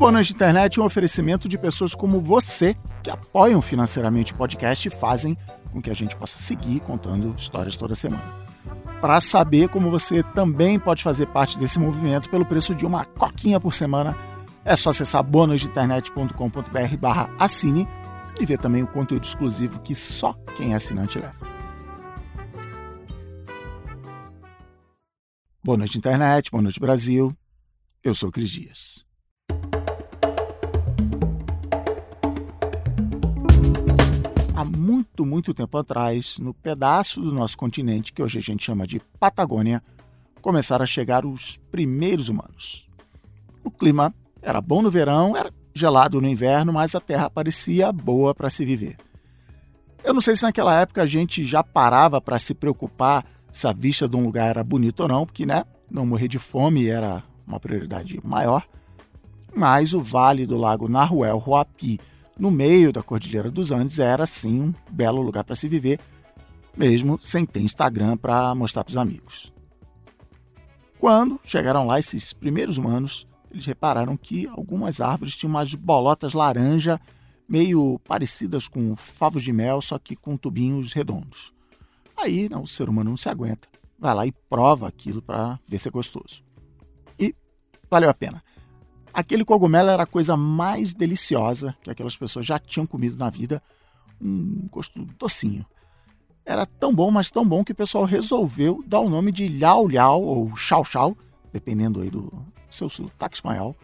Boa Noite Internet é um oferecimento de pessoas como você que apoiam financeiramente o podcast e fazem com que a gente possa seguir contando histórias toda semana. Para saber como você também pode fazer parte desse movimento pelo preço de uma coquinha por semana, é só acessar bonoiteinternet.com.br barra assine e ver também o conteúdo exclusivo que só quem é assinante leva. Boa noite, internet. Boa noite, Brasil. Eu sou Cris Dias. Há muito, muito tempo atrás, no pedaço do nosso continente que hoje a gente chama de Patagônia, começaram a chegar os primeiros humanos. O clima era bom no verão, era gelado no inverno, mas a terra parecia boa para se viver. Eu não sei se naquela época a gente já parava para se preocupar se a vista de um lugar era bonita ou não, porque né, não morrer de fome era uma prioridade maior. Mas o vale do lago Nahuel Huapi, no meio da Cordilheira dos Andes, era sim um belo lugar para se viver, mesmo sem ter Instagram para mostrar para os amigos. Quando chegaram lá esses primeiros humanos, eles repararam que algumas árvores tinham umas bolotas laranja meio parecidas com favos de mel, só que com tubinhos redondos. Aí né, o ser humano não se aguenta, vai lá e prova aquilo para ver se é gostoso. E valeu a pena. Aquele cogumelo era a coisa mais deliciosa que aquelas pessoas já tinham comido na vida, um gosto docinho. Era tão bom, mas tão bom que o pessoal resolveu dar o nome de Liao Liao ou Chau Chau, dependendo aí do seu sotaque espanhol.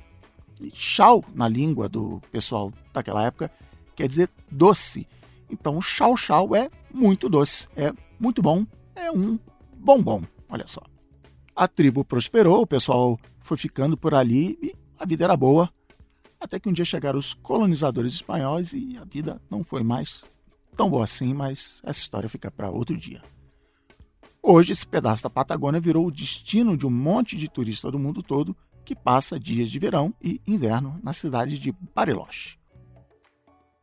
Chau, na língua do pessoal daquela época, quer dizer doce. Então, chau chau é muito doce, é muito bom, é um bombom. Olha só. A tribo prosperou, o pessoal foi ficando por ali e a vida era boa. Até que um dia chegaram os colonizadores espanhóis e a vida não foi mais tão boa assim, mas essa história fica para outro dia. Hoje, esse pedaço da Patagônia virou o destino de um monte de turista do mundo todo que passa dias de verão e inverno na cidade de Bariloche.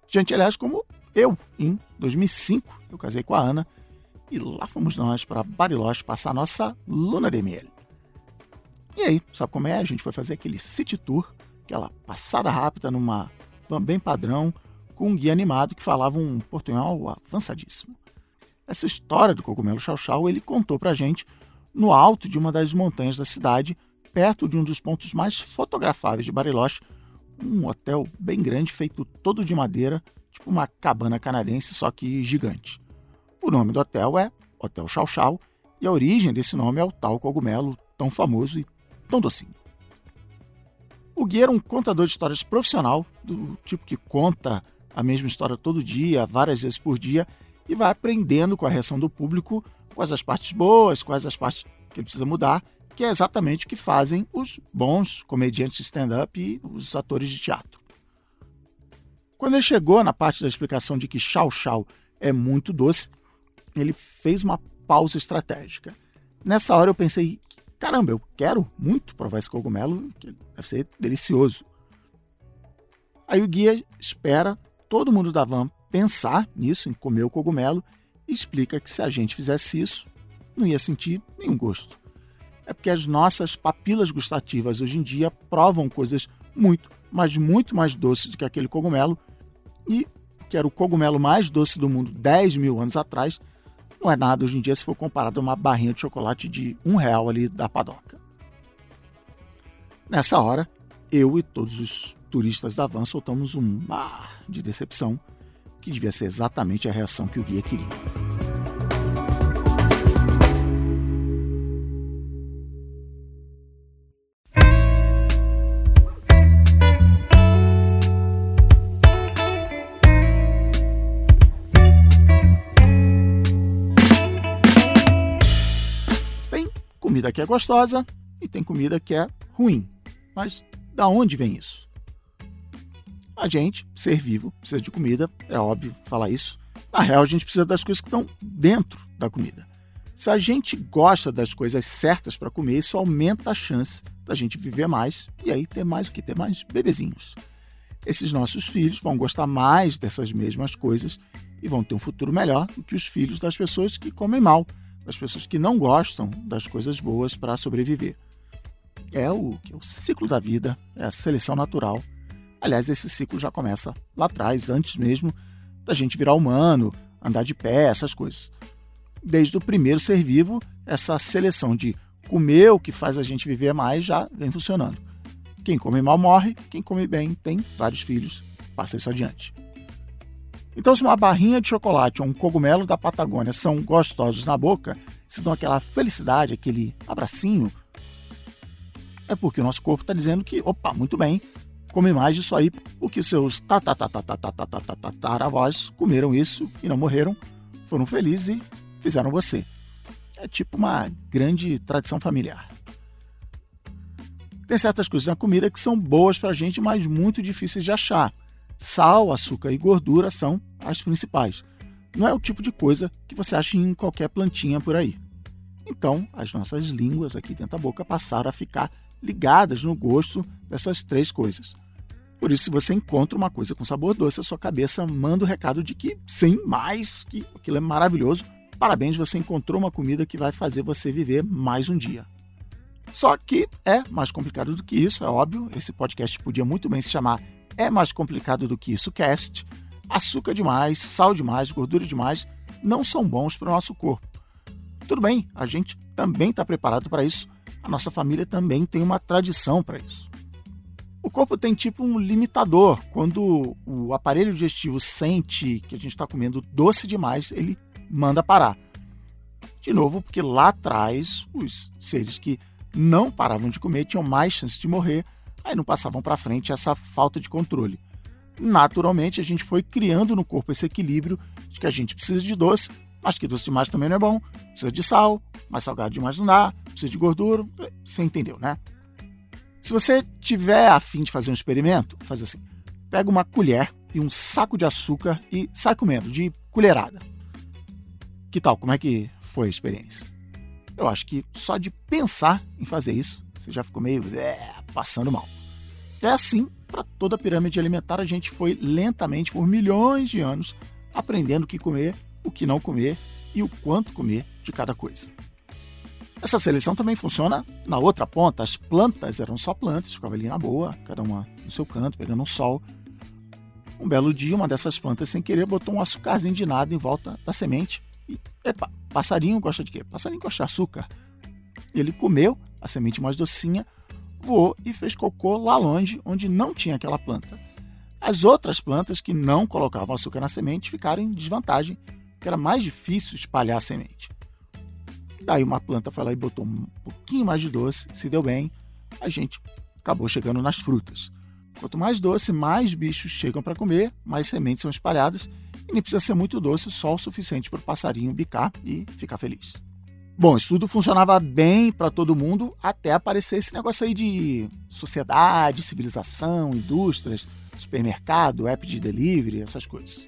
Gente, aliás, como eu, em 2005, eu casei com a Ana e lá fomos nós para Bariloche passar nossa luna de miel. E aí, sabe como é? A gente foi fazer aquele city tour, aquela passada rápida numa van bem padrão, com um guia animado que falava um portunhol avançadíssimo. Essa história do cogumelo chau-chau ele contou pra gente no alto de uma das montanhas da cidade, perto de um dos pontos mais fotografáveis de Bariloche, um hotel bem grande feito todo de madeira, tipo uma cabana canadense, só que gigante. O nome do hotel é Hotel Chau Chau e a origem desse nome é o tal cogumelo tão famoso e tão docinho. O guia era um contador de histórias profissional, do tipo que conta a mesma história todo dia, várias vezes por dia, e vai aprendendo com a reação do público quais as partes boas, quais as partes que ele precisa mudar, que é exatamente o que fazem os bons comediantes de stand-up e os atores de teatro. Quando ele chegou na parte da explicação de que chau chau é muito doce, ele fez uma pausa estratégica. Nessa hora eu pensei, caramba, eu quero muito provar esse cogumelo, que deve ser delicioso. Aí o guia espera todo mundo da van pensar nisso, em comer o cogumelo, e explica que se a gente fizesse isso, não ia sentir nenhum gosto. É porque as nossas papilas gustativas hoje em dia provam coisas muito, mas muito mais doces do que aquele cogumelo, e que era o cogumelo mais doce do mundo 10 mil anos atrás, não é nada hoje em dia se for comparado a uma barrinha de chocolate de um real ali da padoca. Nessa hora, eu e todos os turistas da van soltamos um mar de decepção, que devia ser exatamente a reação que o guia queria. Comida que é gostosa e tem comida que é ruim. Mas da onde vem isso? A gente, ser vivo, precisa de comida, é óbvio falar isso. Na real, a gente precisa das coisas que estão dentro da comida. Se a gente gosta das coisas certas para comer, isso aumenta a chance da gente viver mais e aí ter mais o que? Ter mais bebezinhos. Esses nossos filhos vão gostar mais dessas mesmas coisas e vão ter um futuro melhor do que os filhos das pessoas que comem mal, das pessoas que não gostam das coisas boas para sobreviver. É o, é o ciclo da vida, é a seleção natural. Aliás, esse ciclo já começa lá atrás, antes mesmo da gente virar humano, andar de pé, essas coisas. Desde o primeiro ser vivo, essa seleção de comer o que faz a gente viver mais já vem funcionando. Quem come mal morre, quem come bem tem vários filhos, passa isso adiante. Então, se uma barrinha de chocolate ou um cogumelo da Patagônia são gostosos na boca, se dão aquela felicidade, aquele abracinho, é porque o nosso corpo está dizendo que, opa, muito bem, come mais disso aí, porque seus tataravós comeram isso e não morreram, foram felizes e fizeram você. É tipo uma grande tradição familiar. Tem certas coisas na comida que são boas para a gente, mas muito difíceis de achar. Sal, açúcar e gordura são as principais. Não é o tipo de coisa que você acha em qualquer plantinha por aí. Então, as nossas línguas aqui dentro da boca passaram a ficar ligadas no gosto dessas três coisas. Por isso, se você encontra uma coisa com sabor doce, a sua cabeça manda o recado de que sim, mais, que aquilo é maravilhoso. Parabéns, você encontrou uma comida que vai fazer você viver mais um dia. Só que é mais complicado do que isso, é óbvio. Esse podcast podia muito bem se chamar É Mais Complicado do que Isso Cast. Açúcar demais, sal demais, gordura demais não são bons para o nosso corpo. Tudo bem, a gente também está preparado para isso. A nossa família também tem uma tradição para isso. O corpo tem tipo um limitador. Quando o aparelho digestivo sente que a gente está comendo doce demais, ele manda parar. De novo, porque lá atrás, os seres que não paravam de comer tinham mais chance de morrer, aí não passavam para frente essa falta de controle. Naturalmente, a gente foi criando no corpo esse equilíbrio de que a gente precisa de doce, mas que doce demais também não é bom. Precisa de sal, mas salgado demais não dá. Precisa de gordura. Você entendeu, né? Se você tiver afim de fazer um experimento, faz assim: pega uma colher e um saco de açúcar e sai comendo de colherada. Que tal? Como é que foi a experiência? Eu acho que só de pensar em fazer isso, você já ficou meio é, passando mal. É assim para toda a pirâmide alimentar, a gente foi lentamente, por milhões de anos, aprendendo o que comer o que não comer e o quanto comer de cada coisa. Essa seleção também funciona na outra ponta. As plantas eram só plantas, ficavam ali na boa, cada uma no seu canto, pegando um sol. Um belo dia, uma dessas plantas, sem querer, botou um açúcarzinho de nada em volta da semente. E, epa, passarinho gosta de quê? Passarinho gosta de açúcar. Ele comeu a semente mais docinha, voou e fez cocô lá longe, onde não tinha aquela planta. As outras plantas que não colocavam açúcar na semente ficaram em desvantagem que era mais difícil espalhar a semente. Daí uma planta foi lá e botou um pouquinho mais de doce, se deu bem, a gente acabou chegando nas frutas. Quanto mais doce, mais bichos chegam para comer, mais sementes são espalhadas e nem precisa ser muito doce, só o suficiente para o passarinho bicar e ficar feliz. Bom, isso tudo funcionava bem para todo mundo até aparecer esse negócio aí de sociedade, civilização, indústrias, supermercado, app de delivery, essas coisas.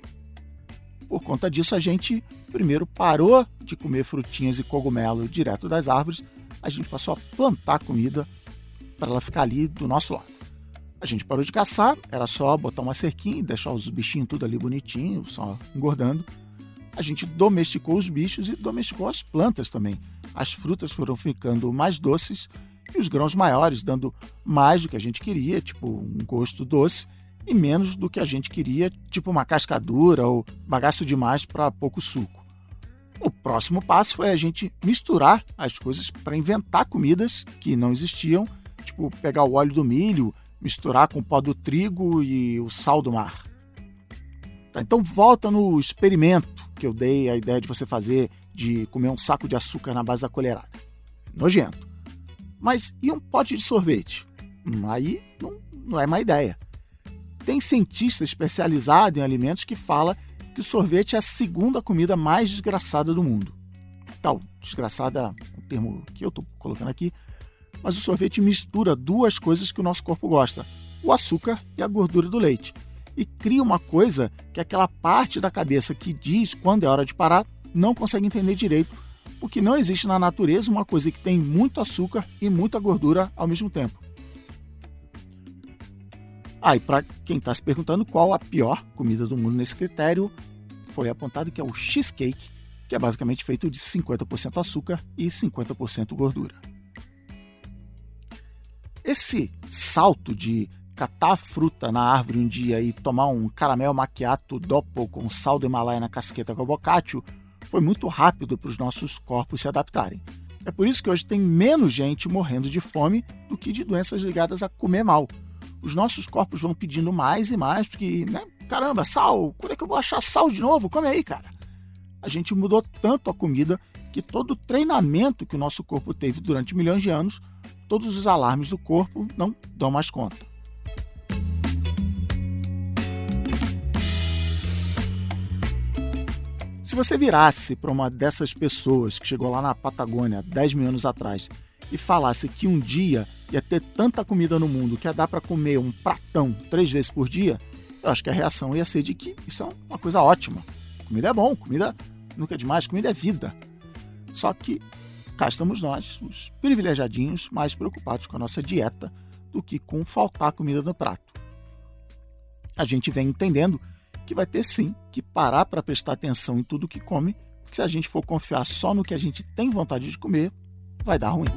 Por conta disso, a gente primeiro parou de comer frutinhas e cogumelo direto das árvores, a gente passou a plantar comida para ela ficar ali do nosso lado. A gente parou de caçar, era só botar uma cerquinha e deixar os bichinhos tudo ali bonitinho, só engordando. A gente domesticou os bichos e domesticou as plantas também. As frutas foram ficando mais doces e os grãos maiores, dando mais do que a gente queria, tipo um gosto doce, e menos do que a gente queria, tipo uma cascadura ou bagaço demais para pouco suco. O próximo passo foi a gente misturar as coisas para inventar comidas que não existiam, tipo pegar o óleo do milho, misturar com o pó do trigo e o sal do mar. Tá, então volta no experimento que eu dei a ideia de você fazer de comer um saco de açúcar na base da colherada. Nojento. Mas e um pote de sorvete? Hum, aí não, não é má ideia. Tem cientista especializado em alimentos que fala que o sorvete é a segunda comida mais desgraçada do mundo. Tal, desgraçada é um termo que eu estou colocando aqui, mas o sorvete mistura duas coisas que o nosso corpo gosta: o açúcar e a gordura do leite. E cria uma coisa que aquela parte da cabeça que diz quando é hora de parar não consegue entender direito, porque não existe na natureza uma coisa que tem muito açúcar e muita gordura ao mesmo tempo. Ah, para quem está se perguntando qual a pior comida do mundo nesse critério, foi apontado que é o cheesecake, que é basicamente feito de 50% açúcar e 50% gordura. Esse salto de catar a fruta na árvore um dia e tomar um caramelo macchiato doppel com sal do Himalaia na casqueta com avocado foi muito rápido para os nossos corpos se adaptarem. É por isso que hoje tem menos gente morrendo de fome do que de doenças ligadas a comer mal. Os nossos corpos vão pedindo mais e mais, porque, né? Caramba, sal, quando é que eu vou achar sal de novo? Come aí, cara. A gente mudou tanto a comida que todo o treinamento que o nosso corpo teve durante milhões de anos, todos os alarmes do corpo não dão mais conta. Se você virasse para uma dessas pessoas que chegou lá na Patagônia 10 mil anos atrás e falasse que um dia ia ter tanta comida no mundo que ia dar para comer um pratão três vezes por dia, eu acho que a reação ia ser de que isso é uma coisa ótima. Comida é bom, comida nunca é demais, comida é vida. Só que cá estamos nós, os privilegiadinhos, mais preocupados com a nossa dieta do que com faltar comida no prato. A gente vem entendendo que vai ter sim que parar para prestar atenção em tudo que come, porque se a gente for confiar só no que a gente tem vontade de comer, vai dar ruim.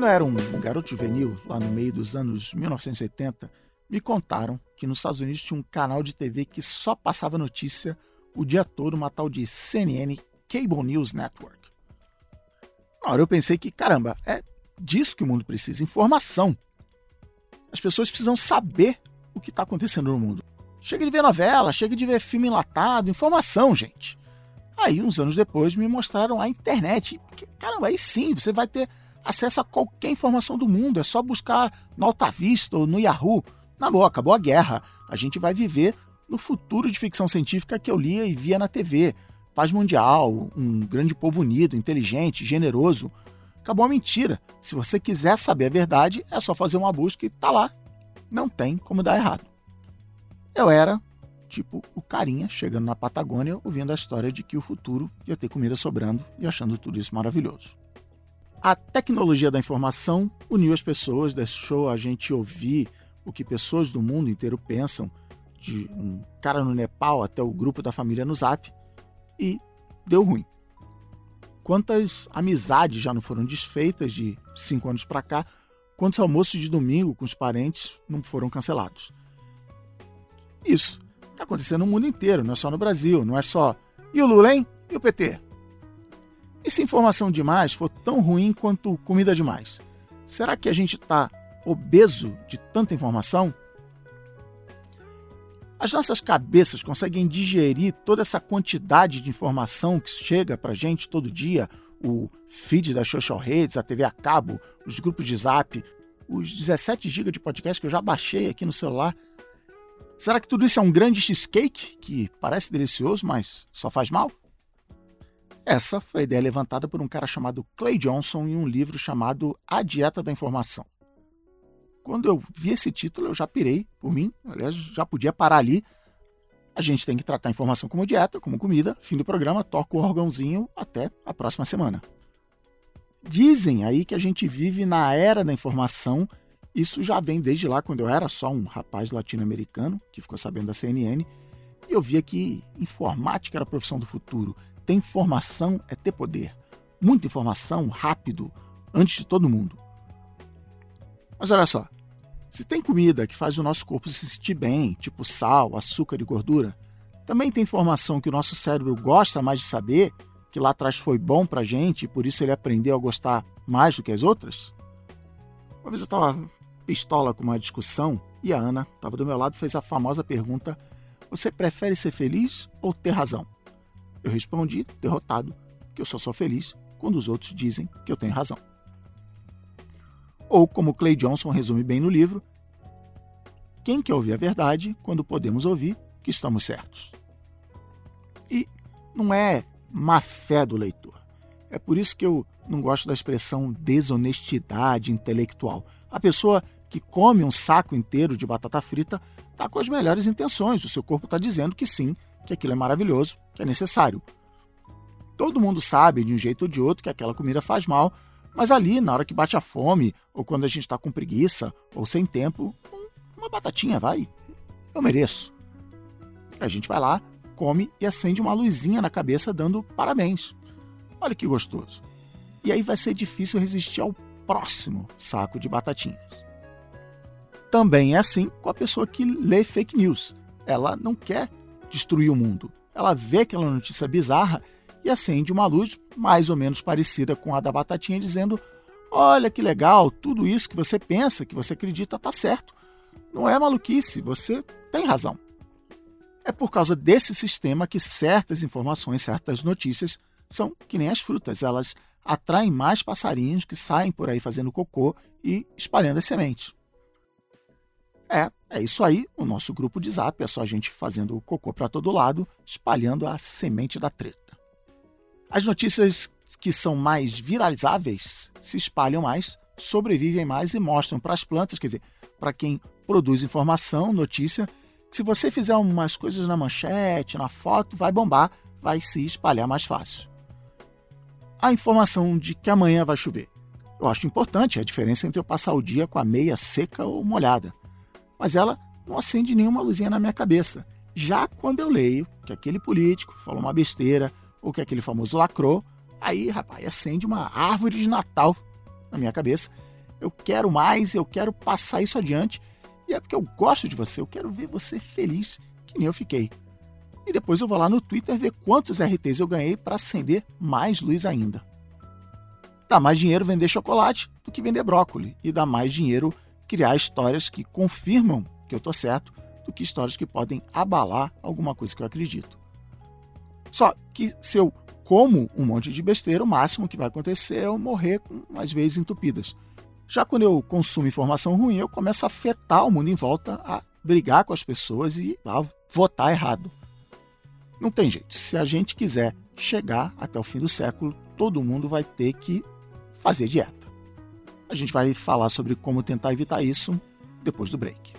Quando eu era um garoto juvenil, lá no meio dos anos 1980, me contaram que nos Estados Unidos tinha um canal de TV que só passava notícia o dia todo, uma tal de CNN Cable News Network. Na hora eu pensei que, caramba, é disso que o mundo precisa: informação. As pessoas precisam saber o que está acontecendo no mundo. Chega de ver novela, chega de ver filme enlatado, informação, gente. Aí, uns anos depois, me mostraram a internet. Caramba, aí sim, você vai ter acesso a qualquer informação do mundo. É só buscar no Alta Vista ou no Yahoo. Na boa, acabou a guerra. A gente vai viver no futuro de ficção científica que eu lia e via na TV. Paz mundial, um grande povo unido, inteligente, generoso. Acabou a mentira. Se você quiser saber a verdade, é só fazer uma busca e tá lá. Não tem como dar errado. Eu era, tipo, o carinha chegando na Patagônia ouvindo a história de que o futuro ia ter comida sobrando e achando tudo isso maravilhoso. A tecnologia da informação uniu as pessoas, deixou a gente ouvir o que pessoas do mundo inteiro pensam, de um cara no Nepal até o grupo da família no Zap, e deu ruim. Quantas amizades já não foram desfeitas de cinco anos para cá? Quantos almoços de domingo com os parentes não foram cancelados? Isso está acontecendo no mundo inteiro, não é só no Brasil, não é só. E o Lula, hein? E o PT? E se informação demais for tão ruim quanto comida demais? Será que a gente está obeso de tanta informação? As nossas cabeças conseguem digerir toda essa quantidade de informação que chega para a gente todo dia? O feed das social redes, a TV a cabo, os grupos de zap, os 17 GB de podcast que eu já baixei aqui no celular. Será que tudo isso é um grande cheesecake que parece delicioso, mas só faz mal? Essa foi a ideia levantada por um cara chamado Clay Johnson em um livro chamado A Dieta da Informação. Quando eu vi esse título, eu já pirei por mim, aliás, já podia parar ali. A gente tem que tratar a informação como dieta, como comida. Fim do programa, toca o órgãozinho até a próxima semana. Dizem aí que a gente vive na era da informação. Isso já vem desde lá, quando eu era só um rapaz latino-americano que ficou sabendo da CNN. E eu via que informática era a profissão do futuro. Ter informação é ter poder. Muita informação, rápido, antes de todo mundo. Mas olha só, se tem comida que faz o nosso corpo se sentir bem, tipo sal, açúcar e gordura, também tem informação que o nosso cérebro gosta mais de saber, que lá atrás foi bom pra gente e por isso ele aprendeu a gostar mais do que as outras? Uma vez eu estava pistola com uma discussão e a Ana estava do meu lado fez a famosa pergunta: Você prefere ser feliz ou ter razão? Eu respondi, derrotado, que eu só sou feliz quando os outros dizem que eu tenho razão. Ou, como Clay Johnson resume bem no livro, quem quer ouvir a verdade quando podemos ouvir que estamos certos? E não é má fé do leitor. É por isso que eu não gosto da expressão desonestidade intelectual. A pessoa que come um saco inteiro de batata frita está com as melhores intenções. O seu corpo está dizendo que sim, que aquilo é maravilhoso, que é necessário. Todo mundo sabe, de um jeito ou de outro, que aquela comida faz mal, Mas ali, na hora que bate a fome, ou quando a gente está com preguiça, ou sem tempo, uma batatinha, vai. Eu mereço. A gente vai lá, come e acende uma luzinha na cabeça dando parabéns. Olha que gostoso. E aí vai ser difícil resistir ao próximo saco de batatinhas. Também é assim com a pessoa que lê fake news. Ela não quer destruir o mundo. Ela vê aquela notícia bizarra e acende uma luz mais ou menos parecida com a da batatinha, dizendo: Olha que legal, tudo isso que você pensa, que você acredita, está certo. Não é maluquice, você tem razão. É por causa desse sistema que certas informações, certas notícias são que nem as frutas, elas atraem mais passarinhos que saem por aí fazendo cocô e espalhando as sementes. É, é isso aí, o nosso grupo de zap é só a gente fazendo cocô para todo lado, espalhando a semente da treta. As notícias que são mais viralizáveis se espalham mais, sobrevivem mais e mostram para as plantas, quer dizer, para quem produz informação, notícia, que se você fizer umas coisas na manchete, na foto, vai bombar, vai se espalhar mais fácil. A informação de que amanhã vai chover. Eu acho importante a diferença entre eu passar o dia com a meia seca ou molhada. Mas ela não acende nenhuma luzinha na minha cabeça. Já quando eu leio que aquele político falou uma besteira ou que aquele famoso lacrou, aí, rapaz, acende uma árvore de Natal na minha cabeça eu quero mais, eu quero passar isso adiante. E é porque eu gosto de você, eu quero ver você feliz, que nem eu fiquei. E depois eu vou lá no Twitter ver quantos RTs eu ganhei para acender mais luz ainda. Dá mais dinheiro vender chocolate do que vender brócolis. E dá mais dinheiro criar histórias que confirmam que eu estou certo do que histórias que podem abalar alguma coisa que eu acredito. Só que se eu como um monte de besteira, o máximo que vai acontecer é eu morrer com as veias entupidas. Já quando eu consumo informação ruim, eu começo a afetar o mundo em volta, a brigar com as pessoas e a votar errado. Não tem jeito. Se a gente quiser chegar até o fim do século, todo mundo vai ter que fazer dieta. A gente vai falar sobre como tentar evitar isso depois do break.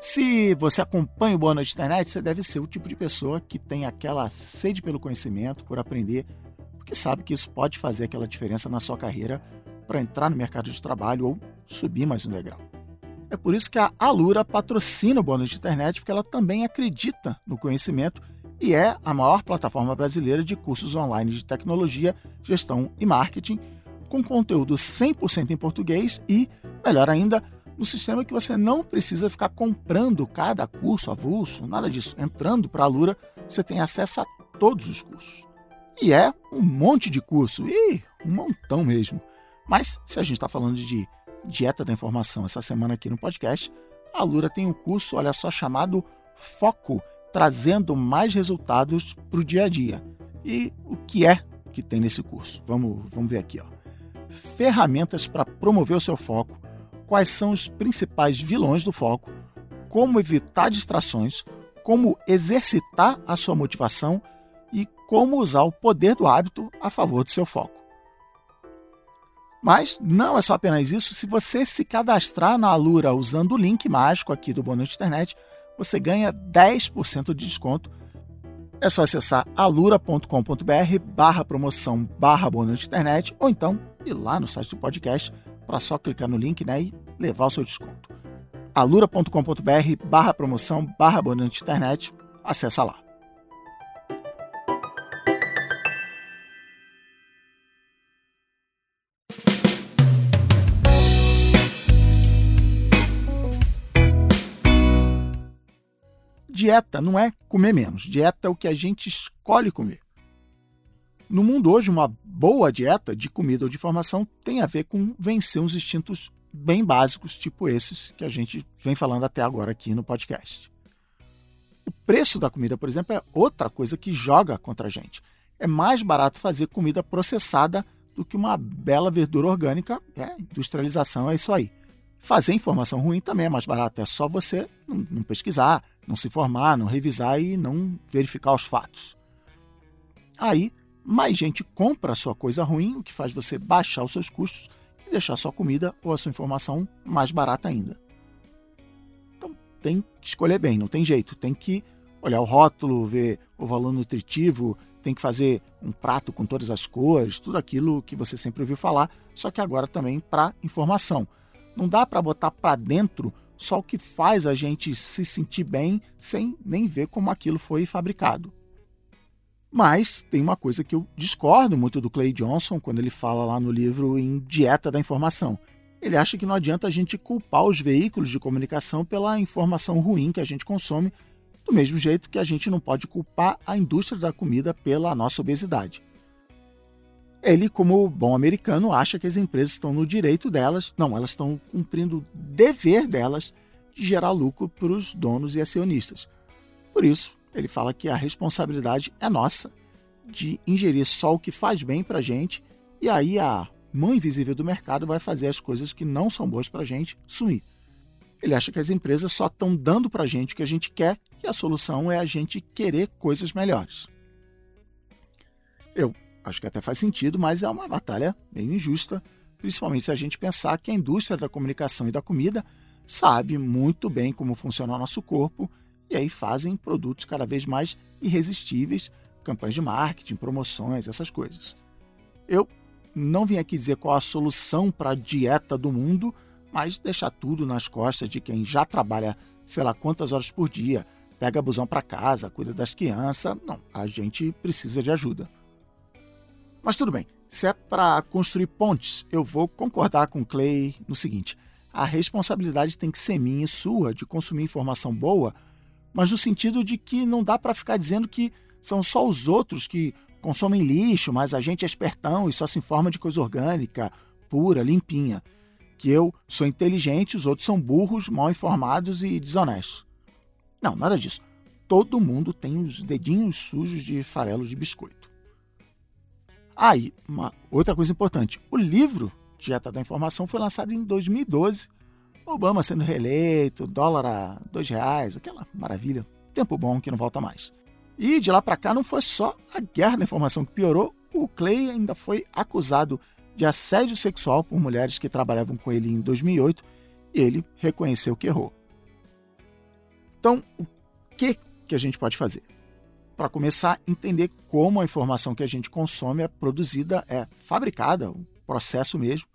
Se você acompanha o Boa Noite Internet, você deve ser o tipo de pessoa que tem aquela sede pelo conhecimento, por aprender, porque sabe que isso pode fazer aquela diferença na sua carreira para entrar no mercado de trabalho ou subir mais um degrau. É por isso que a Alura patrocina o Boa Noite Internet, porque ela também acredita no conhecimento e é a maior plataforma brasileira de cursos online de tecnologia, gestão e marketing, com conteúdo 100% em português e, melhor ainda, no sistema que você não precisa ficar comprando cada curso avulso, nada disso. Entrando para a Lura, você tem acesso a todos os cursos. E é um monte de curso, e um montão mesmo. Mas se a gente está falando de dieta da informação essa semana aqui no podcast, a Lura tem um curso, olha só, chamado Foco, trazendo mais resultados para o dia a dia. E o que é que tem nesse curso? Vamos, vamos ver aqui. Ó. Ferramentas para promover o seu foco quais são os principais vilões do foco, como evitar distrações, como exercitar a sua motivação e como usar o poder do hábito a favor do seu foco. Mas não é só apenas isso, se você se cadastrar na Alura usando o link mágico aqui do Bônus Internet, você ganha 10% de desconto. É só acessar alura.com.br barra promoção barra bônus internet ou então ir lá no site do podcast para só clicar no link né, e levar o seu desconto. alura.com.br barra promoção barra bonante internet, acessa lá. Dieta não é comer menos, dieta é o que a gente escolhe comer. No mundo hoje, uma boa dieta de comida ou de formação tem a ver com vencer uns instintos bem básicos, tipo esses que a gente vem falando até agora aqui no podcast. O preço da comida, por exemplo, é outra coisa que joga contra a gente. É mais barato fazer comida processada do que uma bela verdura orgânica. É, industrialização é isso aí. Fazer informação ruim também é mais barato. É só você não, pesquisar, não se informar, não revisar e não verificar os fatos. Aí mais gente compra a sua coisa ruim, o que faz você baixar os seus custos e deixar a sua comida ou a sua informação mais barata ainda. Então, tem que escolher bem, não tem jeito. Tem que olhar o rótulo, ver o valor nutritivo, tem que fazer um prato com todas as cores, tudo aquilo que você sempre ouviu falar, só que agora também para informação. Não dá para botar para dentro só o que faz a gente se sentir bem sem nem ver como aquilo foi fabricado. Mas tem uma coisa que eu discordo muito do Clay Johnson quando ele fala lá no livro em Dieta da Informação. Ele acha que não adianta a gente culpar os veículos de comunicação pela informação ruim que a gente consome, do mesmo jeito que a gente não pode culpar a indústria da comida pela nossa obesidade. Ele, como bom americano, acha que as empresas estão no direito delas, não, elas estão cumprindo o dever delas de gerar lucro para os donos e acionistas. Por isso, ele fala que a responsabilidade é nossa de ingerir só o que faz bem para a gente, e aí a mão invisível do mercado vai fazer as coisas que não são boas para a gente sumir. Ele acha que as empresas só estão dando para a gente o que a gente quer e a solução é a gente querer coisas melhores. Eu Acho que até faz sentido, mas é uma batalha meio injusta, principalmente se a gente pensar que a indústria da comunicação e da comida sabe muito bem como funciona o nosso corpo e aí fazem produtos cada vez mais irresistíveis, campanhas de marketing, promoções, essas coisas. Eu não vim aqui dizer qual a solução para a dieta do mundo, mas deixar tudo nas costas de quem já trabalha sei lá quantas horas por dia, pega busão para casa, cuida das crianças. Não, a gente precisa de ajuda. Mas tudo bem, se é para construir pontes, eu vou concordar com Clay no seguinte: a responsabilidade tem que ser minha e sua de consumir informação boa, mas no sentido de que não dá para ficar dizendo que são só os outros que consomem lixo, mas a gente é espertão e só se informa de coisa orgânica, pura, limpinha. Que eu sou inteligente, os outros são burros, mal informados e desonestos. Não, nada disso. Todo mundo tem os dedinhos sujos de farelo de biscoito. Aí, ah, uma outra coisa importante: o livro Dieta da Informação foi lançado em 2012. Obama sendo reeleito, dólar a dois reais, aquela maravilha. Tempo bom que não volta mais. E de lá para cá não foi só a guerra da informação que piorou, o Clay ainda foi acusado de assédio sexual por mulheres que trabalhavam com ele em 2008 e ele reconheceu que errou. Então, o que, que a gente pode fazer? Para começar a entender como a informação que a gente consome é produzida, é fabricada, o processo mesmo.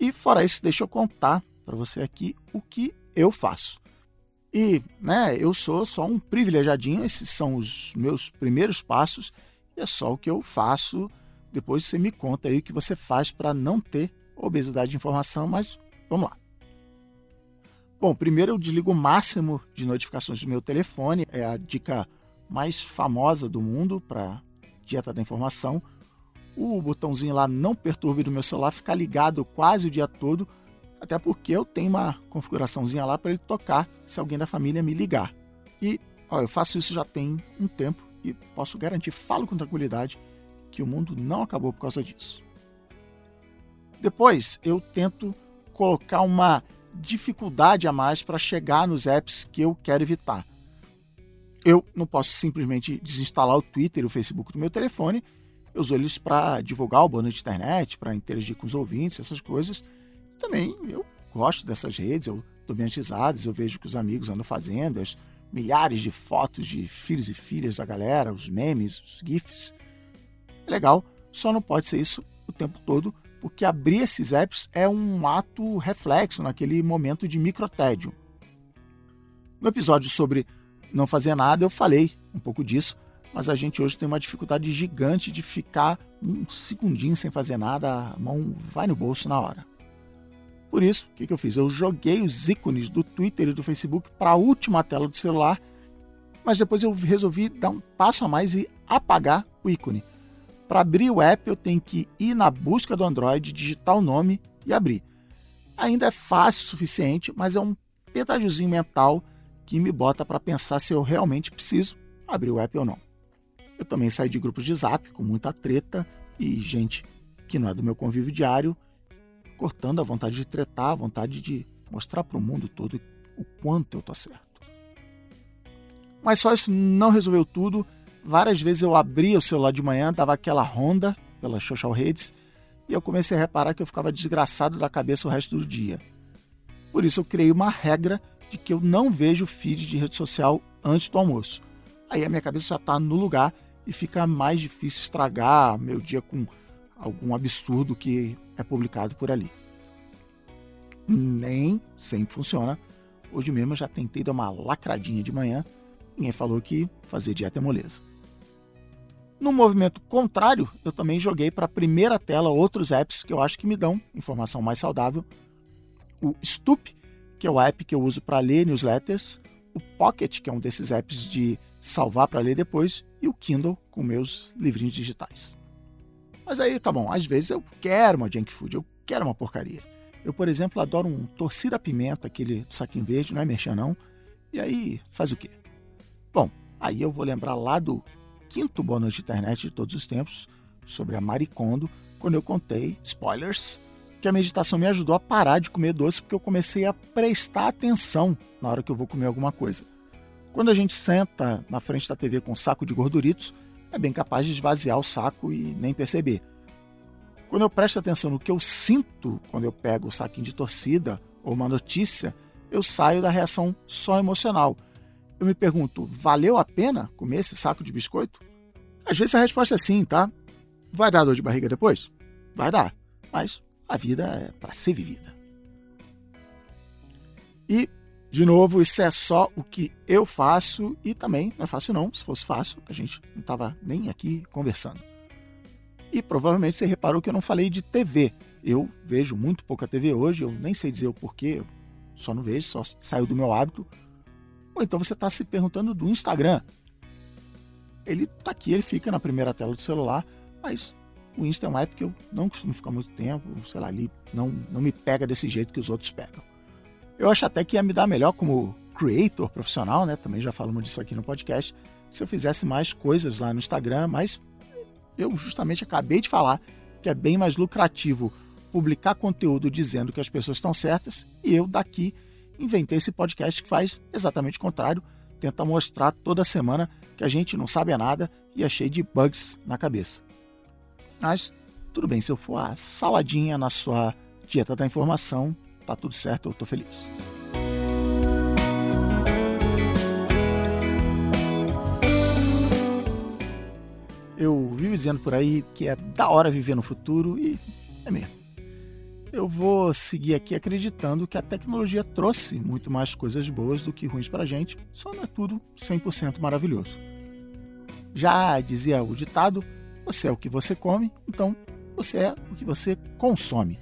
E fora isso, deixa eu contar para você aqui o que eu faço. E, né, eu sou só um privilegiadinho, esses são os meus primeiros passos e é só o que eu faço. Depois você me conta aí o que você faz para não ter obesidade de informação, mas vamos lá. Bom, primeiro eu desligo o máximo de notificações do meu telefone, é a dica mais famosa do mundo para dieta da informação. O botãozinho lá não perturbe do meu celular fica ligado quase o dia todo, até porque eu tenho uma configuraçãozinha lá para ele tocar se alguém da família me ligar. E ó, eu faço isso já tem um tempo e posso garantir, falo com tranquilidade, que o mundo não acabou por causa disso. Depois eu tento colocar uma dificuldade a mais para chegar nos apps que eu quero evitar eu não posso simplesmente desinstalar o Twitter e o Facebook do meu telefone. Eu uso eles para divulgar o bando de internet, para interagir com os ouvintes, essas coisas. Também eu gosto dessas redes, eu dou minhas risadas, eu vejo que os amigos andam fazendo, as milhares de fotos de filhos e filhas da galera, os memes, os GIFs. É legal, só não pode ser isso o tempo todo, porque abrir esses apps é um ato reflexo naquele momento de microtédio. No episódio sobre não fazia nada, eu falei um pouco disso, mas a gente hoje tem uma dificuldade gigante de ficar um segundinho sem fazer nada, a mão vai no bolso na hora. Por isso, o que, eu fiz? Eu joguei os ícones do Twitter e do Facebook para a última tela do celular, mas depois eu resolvi dar um passo a mais e apagar o ícone. Para abrir o app, eu tenho que ir na busca do Android, digitar o nome e abrir. Ainda é fácil o suficiente, mas é um pedágiozinho mental que me bota para pensar se eu realmente preciso abrir o app ou não. Eu também saí de grupos de zap com muita treta e gente que não é do meu convívio diário, cortando a vontade de tretar, a vontade de mostrar para o mundo todo o quanto eu tô certo. Mas só isso não resolveu tudo. Várias vezes eu abria o celular de manhã, dava aquela ronda pelas social redes e eu comecei a reparar que eu ficava desgraçado da cabeça o resto do dia. Por isso eu criei uma regra de que eu não vejo feed de rede social antes do almoço. Aí a minha cabeça já está no lugar e fica mais difícil estragar meu dia com algum absurdo que é publicado por ali. Nem sempre funciona. Hoje mesmo eu já tentei dar uma lacradinha de manhã. Ninguém falou que fazer dieta é moleza. No movimento contrário, eu também joguei para a primeira tela outros apps que eu acho que me dão informação mais saudável. O Stup, que é o app que eu uso para ler newsletters, o Pocket, que é um desses apps de salvar para ler depois, e o Kindle com meus livrinhos digitais. Mas aí tá bom, às vezes eu quero uma junk food, eu quero uma porcaria. Eu, por exemplo, adoro um torcida pimenta, aquele saquinho verde, não é merchan não. E aí, faz o quê? Bom, aí eu vou lembrar lá do quinto bônus de internet de todos os tempos, sobre a Maricondo, quando eu contei, spoilers, que a meditação me ajudou a parar de comer doce porque eu comecei a prestar atenção na hora que eu vou comer alguma coisa. Quando a gente senta na frente da TV com um saco de gorduritos, é bem capaz de esvaziar o saco e nem perceber. Quando eu presto atenção no que eu sinto quando eu pego o saquinho de torcida ou uma notícia, eu saio da reação só emocional. Eu me pergunto, valeu a pena comer esse saco de biscoito? Às vezes a resposta é sim, tá? Vai dar dor de barriga depois? Vai dar. Mas a vida é para ser vivida. E, de novo, isso é só o que eu faço e também não é fácil não. Se fosse fácil, a gente não estava nem aqui conversando. E provavelmente você reparou que eu não falei de TV. Eu vejo muito pouca TV hoje, eu nem sei dizer o porquê, só não vejo, só saiu do meu hábito. Ou então você está se perguntando do Instagram. Ele está aqui, ele fica na primeira tela do celular, mas o Insta é uma app que eu não costumo ficar muito tempo, sei lá, ali não, não me pega desse jeito que os outros pegam. Eu acho até que ia me dar melhor como creator profissional, né? Também já falamos disso aqui no podcast, se eu fizesse mais coisas lá no Instagram, mas eu justamente acabei de falar que é bem mais lucrativo publicar conteúdo dizendo que as pessoas estão certas e eu daqui inventei esse podcast que faz exatamente o contrário, tenta mostrar toda semana que a gente não sabe nada e é cheio de bugs na cabeça. Mas tudo bem, se eu for a saladinha na sua dieta da informação, tá tudo certo, eu tô feliz. Eu vivo dizendo por aí que é da hora viver no futuro e é mesmo. Eu vou seguir aqui acreditando que a tecnologia trouxe muito mais coisas boas do que ruins para a gente, só não é tudo 100% maravilhoso. Já dizia o ditado, você é o que você come, então você é o que você consome.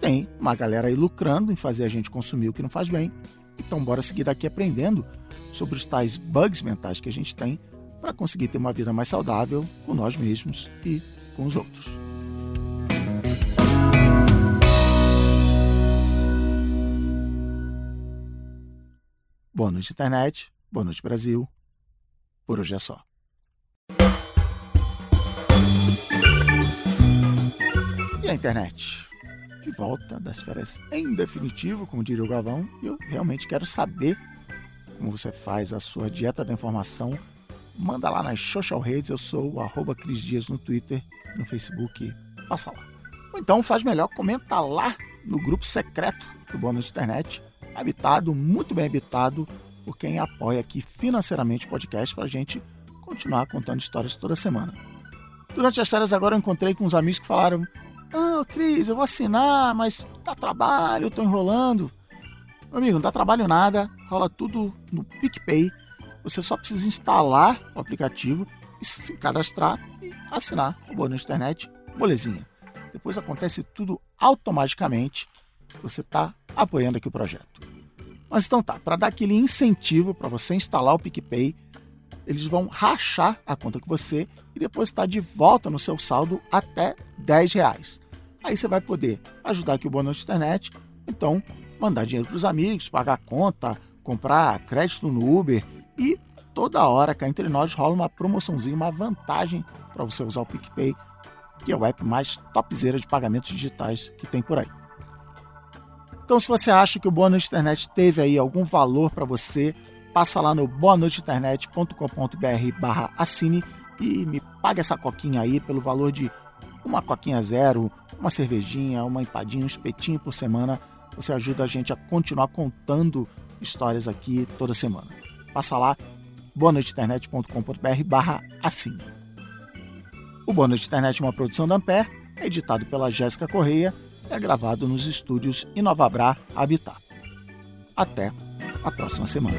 Tem uma galera aí lucrando em fazer a gente consumir o que não faz bem. Então bora seguir daqui aprendendo sobre os tais bugs mentais que a gente tem para conseguir ter uma vida mais saudável com nós mesmos e com os outros. Boa noite, internet. Boa noite, Brasil. Por hoje é só. A internet. De volta das férias em definitivo, como diria o Gavão, e eu realmente quero saber como você faz a sua dieta da informação. Manda lá nas social redes, eu sou o arroba Cris Dias no Twitter, no Facebook, passa lá. Ou então faz melhor, comenta lá no grupo secreto do Bônus de Internet, habitado, muito bem habitado, por quem apoia aqui financeiramente o podcast para a gente continuar contando histórias toda semana. Durante as férias agora eu encontrei com uns amigos que falaram ah, Cris, eu vou assinar, mas dá trabalho, eu tô enrolando. Meu amigo, não dá trabalho nada, rola tudo no PicPay. Você só precisa instalar o aplicativo se cadastrar e assinar o bônus internet, molezinha. Depois acontece tudo automaticamente. Você está apoiando aqui o projeto. Mas então tá, para dar aquele incentivo para você instalar o PicPay, eles vão rachar a conta com você e depositar de volta no seu saldo até 10 reais. Aí você vai poder ajudar aqui o bônus de internet, então mandar dinheiro para os amigos, pagar conta, comprar crédito no Uber e toda hora cá entre nós rola uma promoçãozinha, uma vantagem para você usar o PicPay, que é o app mais topzera de pagamentos digitais que tem por aí. Então, se você acha que o bônus de internet teve aí algum valor para você, passa lá no boanoiteinternet.com.br barra assine e me paga essa coquinha aí pelo valor de uma coquinha zero, uma cervejinha, uma empadinha, um espetinho por semana. Você ajuda a gente a continuar contando histórias aqui toda semana. Passa lá, boanoiteinternet.com.br barra assine. O Boa Noite Internet é uma produção da Ampere, é editado pela Jéssica Correia e é gravado nos estúdios Inovabra Habitat. Até a próxima semana.